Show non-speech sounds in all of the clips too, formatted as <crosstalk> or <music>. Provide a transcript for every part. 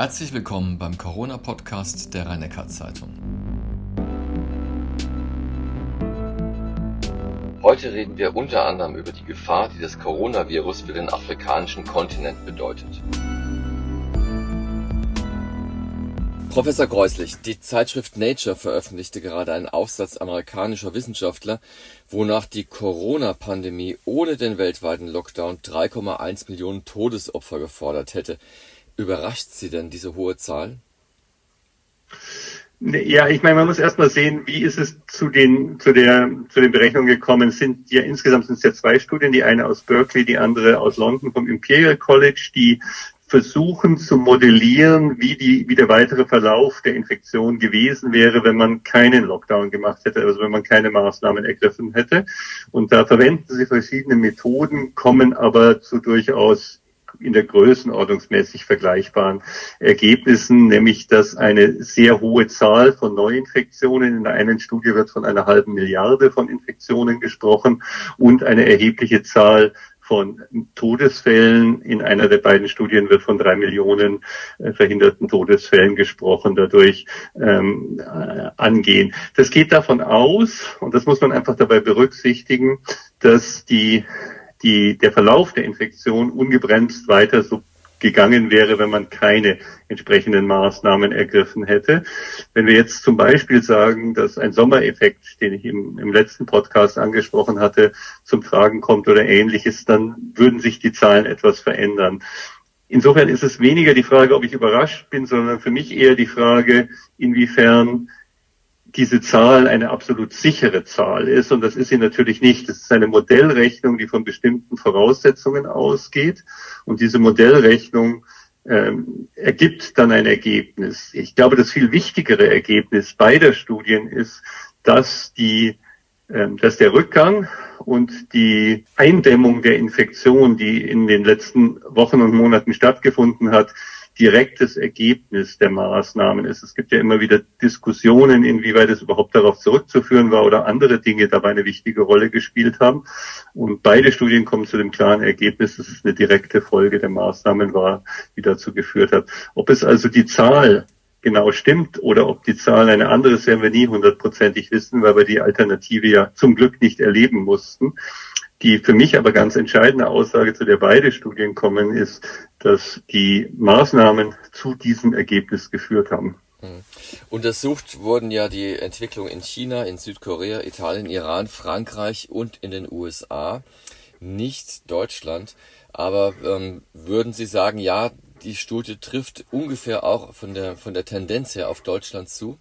Herzlich willkommen beim Corona-Podcast der rhein zeitung Heute reden wir unter anderem über die Gefahr, die das Coronavirus für den afrikanischen Kontinent bedeutet. Professor Greuslich, die Zeitschrift Nature veröffentlichte gerade einen Aufsatz amerikanischer Wissenschaftler, wonach die Corona-Pandemie ohne den weltweiten Lockdown 3,1 Millionen Todesopfer gefordert hätte. Überrascht Sie denn diese hohe Zahl? Ja, ich meine, man muss erstmal sehen, wie ist es zu den, zu der, zu den Berechnungen gekommen. Sind ja insgesamt sind es ja zwei Studien, die eine aus Berkeley, die andere aus London vom Imperial College, die versuchen zu modellieren, wie die, wie der weitere Verlauf der Infektion gewesen wäre, wenn man keinen Lockdown gemacht hätte, also wenn man keine Maßnahmen ergriffen hätte. Und da verwenden sie verschiedene Methoden, kommen aber zu durchaus in der Größenordnungsmäßig vergleichbaren Ergebnissen, nämlich dass eine sehr hohe Zahl von Neuinfektionen, in der einen Studie wird von einer halben Milliarde von Infektionen gesprochen und eine erhebliche Zahl von Todesfällen. In einer der beiden Studien wird von drei Millionen äh, verhinderten Todesfällen gesprochen, dadurch ähm, äh, angehen. Das geht davon aus, und das muss man einfach dabei berücksichtigen, dass die die, der Verlauf der Infektion ungebremst weiter so gegangen wäre, wenn man keine entsprechenden Maßnahmen ergriffen hätte. Wenn wir jetzt zum Beispiel sagen, dass ein Sommereffekt, den ich im, im, letzten Podcast angesprochen hatte, zum Tragen kommt oder ähnliches, dann würden sich die Zahlen etwas verändern. Insofern ist es weniger die Frage, ob ich überrascht bin, sondern für mich eher die Frage, inwiefern diese Zahl eine absolut sichere Zahl ist. Und das ist sie natürlich nicht. Das ist eine Modellrechnung, die von bestimmten Voraussetzungen ausgeht. Und diese Modellrechnung ähm, ergibt dann ein Ergebnis. Ich glaube, das viel wichtigere Ergebnis beider Studien ist, dass die ähm, dass der Rückgang und die Eindämmung der Infektion, die in den letzten Wochen und Monaten stattgefunden hat, direktes Ergebnis der Maßnahmen ist. Es gibt ja immer wieder Diskussionen, inwieweit es überhaupt darauf zurückzuführen war oder andere Dinge dabei eine wichtige Rolle gespielt haben. Und beide Studien kommen zu dem klaren Ergebnis, dass es eine direkte Folge der Maßnahmen war, die dazu geführt hat. Ob es also die Zahl genau stimmt oder ob die Zahl eine andere ist, werden wir nie hundertprozentig wissen, weil wir die Alternative ja zum Glück nicht erleben mussten. Die für mich aber ganz entscheidende Aussage, zu der beide Studien kommen, ist, dass die Maßnahmen zu diesem Ergebnis geführt haben. Hm. Untersucht wurden ja die Entwicklung in China, in Südkorea, Italien, Iran, Frankreich und in den USA, nicht Deutschland. Aber ähm, würden Sie sagen, ja, die Studie trifft ungefähr auch von der, von der Tendenz her auf Deutschland zu?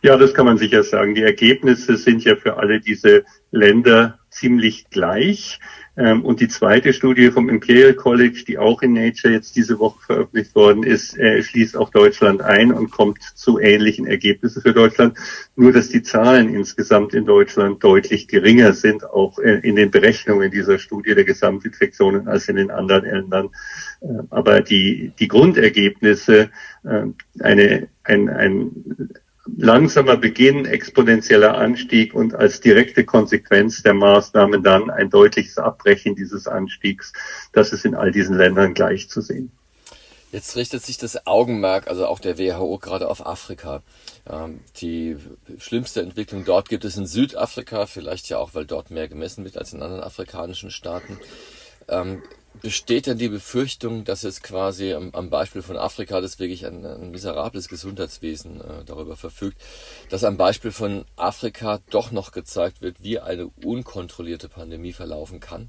Ja, das kann man sicher sagen. Die Ergebnisse sind ja für alle diese Länder ziemlich gleich. Ähm, und die zweite Studie vom Imperial College, die auch in Nature jetzt diese Woche veröffentlicht worden ist, äh, schließt auch Deutschland ein und kommt zu ähnlichen Ergebnissen für Deutschland. Nur, dass die Zahlen insgesamt in Deutschland deutlich geringer sind, auch äh, in den Berechnungen dieser Studie der Gesamtinfektionen als in den anderen Ländern. Äh, aber die, die Grundergebnisse, eine, ein, ein langsamer Beginn, exponentieller Anstieg und als direkte Konsequenz der Maßnahmen dann ein deutliches Abbrechen dieses Anstiegs. Das ist in all diesen Ländern gleich zu sehen. Jetzt richtet sich das Augenmerk, also auch der WHO, gerade auf Afrika. Ähm, die schlimmste Entwicklung dort gibt es in Südafrika, vielleicht ja auch, weil dort mehr gemessen wird als in anderen afrikanischen Staaten. Besteht denn die Befürchtung, dass es quasi am, am Beispiel von Afrika, das wirklich ein, ein miserables Gesundheitswesen äh, darüber verfügt, dass am Beispiel von Afrika doch noch gezeigt wird, wie eine unkontrollierte Pandemie verlaufen kann?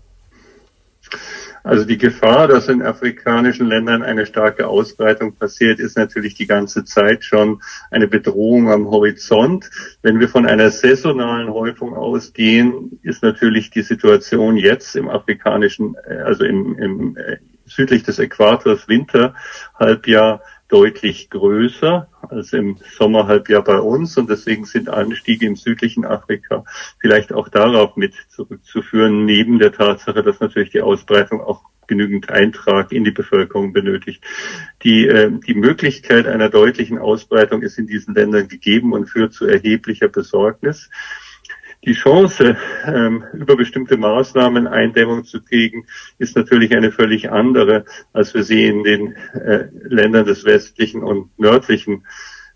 Also die Gefahr, dass in afrikanischen Ländern eine starke Ausbreitung passiert, ist natürlich die ganze Zeit schon eine Bedrohung am Horizont. Wenn wir von einer saisonalen Häufung ausgehen, ist natürlich die Situation jetzt im afrikanischen, äh, also im, im äh, südlich des Äquators Winterhalbjahr deutlich größer als im Sommerhalbjahr bei uns und deswegen sind Anstiege im südlichen Afrika vielleicht auch darauf mit zurückzuführen, neben der Tatsache, dass natürlich die Ausbreitung auch genügend Eintrag in die Bevölkerung benötigt. Die, äh, die Möglichkeit einer deutlichen Ausbreitung ist in diesen Ländern gegeben und führt zu erheblicher Besorgnis. Die Chance, ähm, über bestimmte Maßnahmen Eindämmung zu kriegen, ist natürlich eine völlig andere, als wir sie in den äh, Ländern des westlichen und nördlichen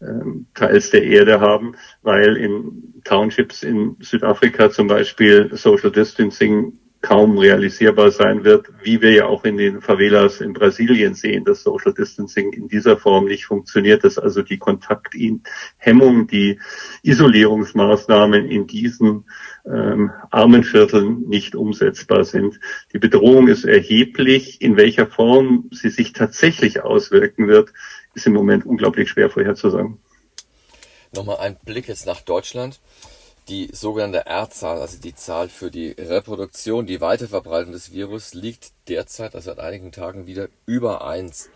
ähm, Teils der Erde haben, weil in Townships in Südafrika zum Beispiel Social Distancing kaum realisierbar sein wird, wie wir ja auch in den Favelas in Brasilien sehen, dass Social Distancing in dieser Form nicht funktioniert, dass also die Kontakthemmung, die Isolierungsmaßnahmen in diesen ähm, armen Vierteln nicht umsetzbar sind. Die Bedrohung ist erheblich. In welcher Form sie sich tatsächlich auswirken wird, ist im Moment unglaublich schwer vorherzusagen. Nochmal ein Blick jetzt nach Deutschland die sogenannte R-Zahl, also die Zahl für die Reproduktion, die Weiterverbreitung des Virus, liegt derzeit, also seit einigen Tagen wieder über eins.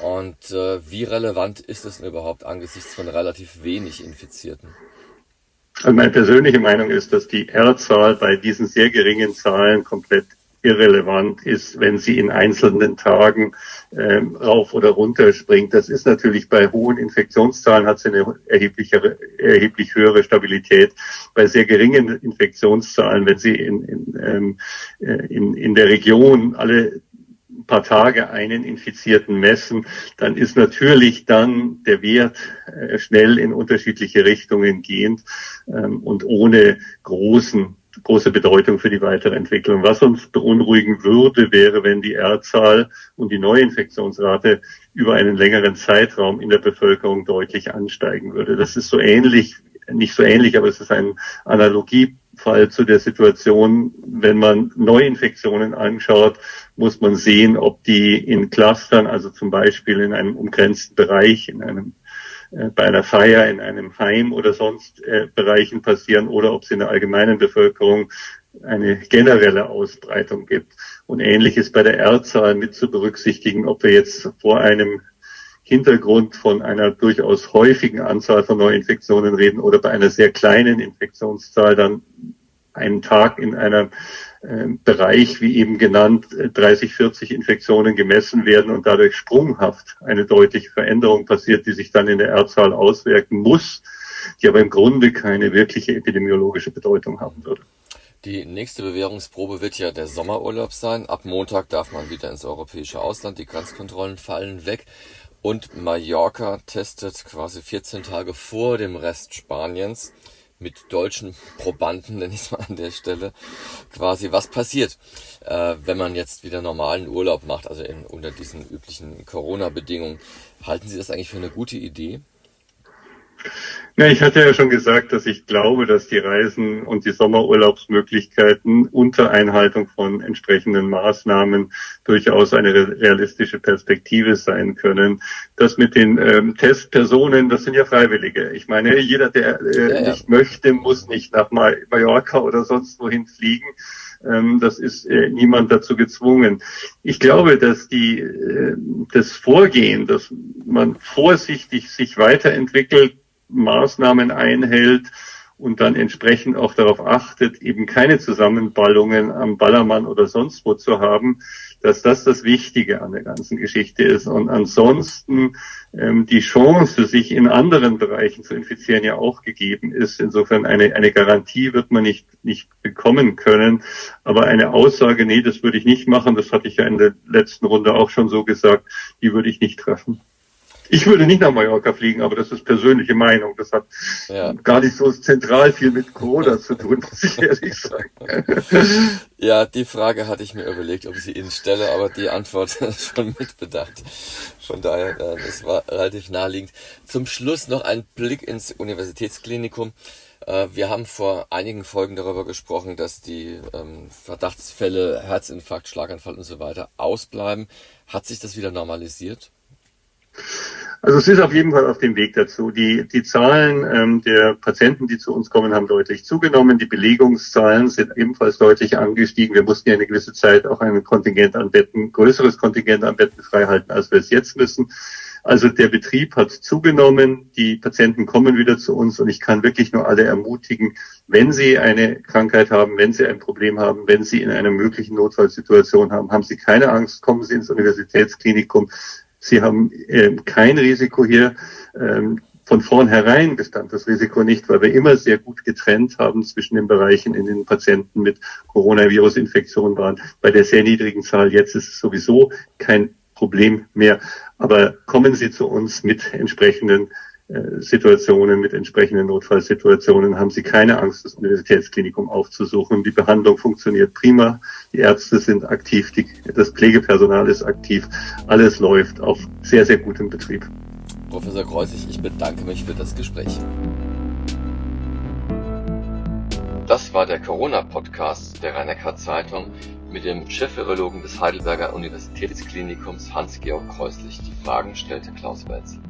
Und äh, wie relevant ist es denn überhaupt angesichts von relativ wenig Infizierten? Also meine persönliche Meinung ist, dass die R-Zahl bei diesen sehr geringen Zahlen komplett irrelevant ist, wenn sie in einzelnen Tagen ähm, rauf oder runter springt. Das ist natürlich bei hohen Infektionszahlen hat sie eine erhebliche, erheblich höhere Stabilität. Bei sehr geringen Infektionszahlen, wenn sie in, in, ähm, äh, in, in der Region alle paar Tage einen Infizierten messen, dann ist natürlich dann der Wert äh, schnell in unterschiedliche Richtungen gehend ähm, und ohne großen große Bedeutung für die weitere Entwicklung. Was uns beunruhigen würde, wäre, wenn die R-Zahl und die Neuinfektionsrate über einen längeren Zeitraum in der Bevölkerung deutlich ansteigen würde. Das ist so ähnlich, nicht so ähnlich, aber es ist ein Analogiefall zu der Situation, wenn man Neuinfektionen anschaut, muss man sehen, ob die in Clustern, also zum Beispiel in einem umgrenzten Bereich, in einem bei einer Feier in einem Heim oder sonst äh, Bereichen passieren oder ob es in der allgemeinen Bevölkerung eine generelle Ausbreitung gibt. Und ähnliches bei der R-Zahl mit zu berücksichtigen, ob wir jetzt vor einem Hintergrund von einer durchaus häufigen Anzahl von Neuinfektionen reden oder bei einer sehr kleinen Infektionszahl dann einen Tag in einer Bereich, wie eben genannt, 30, äh, 40 Infektionen gemessen werden und dadurch sprunghaft eine deutliche Veränderung passiert, die sich dann in der R-Zahl auswirken muss, die aber im Grunde keine wirkliche epidemiologische Bedeutung haben würde. Die nächste Bewährungsprobe wird ja der Sommerurlaub sein. Ab Montag darf man wieder ins europäische Ausland. Die Grenzkontrollen fallen weg. Und Mallorca testet quasi 14 Tage vor dem Rest Spaniens mit deutschen Probanden, <laughs> nenne ich es mal an der Stelle, quasi was passiert, äh, wenn man jetzt wieder normalen Urlaub macht, also in, unter diesen üblichen Corona-Bedingungen. Halten Sie das eigentlich für eine gute Idee? Ja, ich hatte ja schon gesagt, dass ich glaube, dass die Reisen und die Sommerurlaubsmöglichkeiten unter Einhaltung von entsprechenden Maßnahmen durchaus eine realistische Perspektive sein können. Das mit den ähm, Testpersonen, das sind ja Freiwillige. Ich meine, jeder, der äh, ja, ja. nicht möchte, muss nicht nach Mallorca oder sonst wohin fliegen ähm, das ist äh, niemand dazu gezwungen. Ich glaube, dass die, äh, das Vorgehen, dass man vorsichtig sich weiterentwickelt, Maßnahmen einhält und dann entsprechend auch darauf achtet, eben keine Zusammenballungen am Ballermann oder sonst wo zu haben, dass das das Wichtige an der ganzen Geschichte ist. Und ansonsten ähm, die Chance, sich in anderen Bereichen zu infizieren, ja auch gegeben ist. Insofern eine, eine Garantie wird man nicht, nicht bekommen können. Aber eine Aussage, nee, das würde ich nicht machen, das hatte ich ja in der letzten Runde auch schon so gesagt, die würde ich nicht treffen. Ich würde nicht nach Mallorca fliegen, aber das ist persönliche Meinung. Das hat ja. gar nicht so zentral viel mit Corona zu tun, muss ich <laughs> ehrlich sagen. Ja, die Frage hatte ich mir überlegt, ob ich sie Ihnen stelle, aber die Antwort <laughs> ist schon mitbedacht. Von daher, äh, das war relativ naheliegend. Zum Schluss noch ein Blick ins Universitätsklinikum. Äh, wir haben vor einigen Folgen darüber gesprochen, dass die ähm, Verdachtsfälle Herzinfarkt, Schlaganfall und so weiter ausbleiben. Hat sich das wieder normalisiert? Also es ist auf jeden Fall auf dem Weg dazu. Die, die Zahlen ähm, der Patienten, die zu uns kommen, haben deutlich zugenommen. Die Belegungszahlen sind ebenfalls deutlich angestiegen. Wir mussten ja eine gewisse Zeit auch ein Kontingent an Betten, größeres Kontingent an Betten freihalten, als wir es jetzt müssen. Also der Betrieb hat zugenommen, die Patienten kommen wieder zu uns und ich kann wirklich nur alle ermutigen, wenn sie eine Krankheit haben, wenn sie ein Problem haben, wenn sie in einer möglichen Notfallsituation haben, haben Sie keine Angst, kommen Sie ins Universitätsklinikum. Sie haben äh, kein Risiko hier. Ähm, von vornherein bestand das Risiko nicht, weil wir immer sehr gut getrennt haben zwischen den Bereichen, in denen Patienten mit Coronavirus-Infektion waren. Bei der sehr niedrigen Zahl jetzt ist es sowieso kein Problem mehr. Aber kommen Sie zu uns mit entsprechenden Situationen, mit entsprechenden Notfallsituationen, haben Sie keine Angst, das Universitätsklinikum aufzusuchen. Die Behandlung funktioniert prima. Die Ärzte sind aktiv, die, das Pflegepersonal ist aktiv. Alles läuft auf sehr, sehr gutem Betrieb. Professor Kreuzig, ich bedanke mich für das Gespräch. Das war der Corona-Podcast der rhein zeitung mit dem Chefvirologen des Heidelberger Universitätsklinikums Hans-Georg Kreuslich. Die Fragen stellte Klaus Welzel.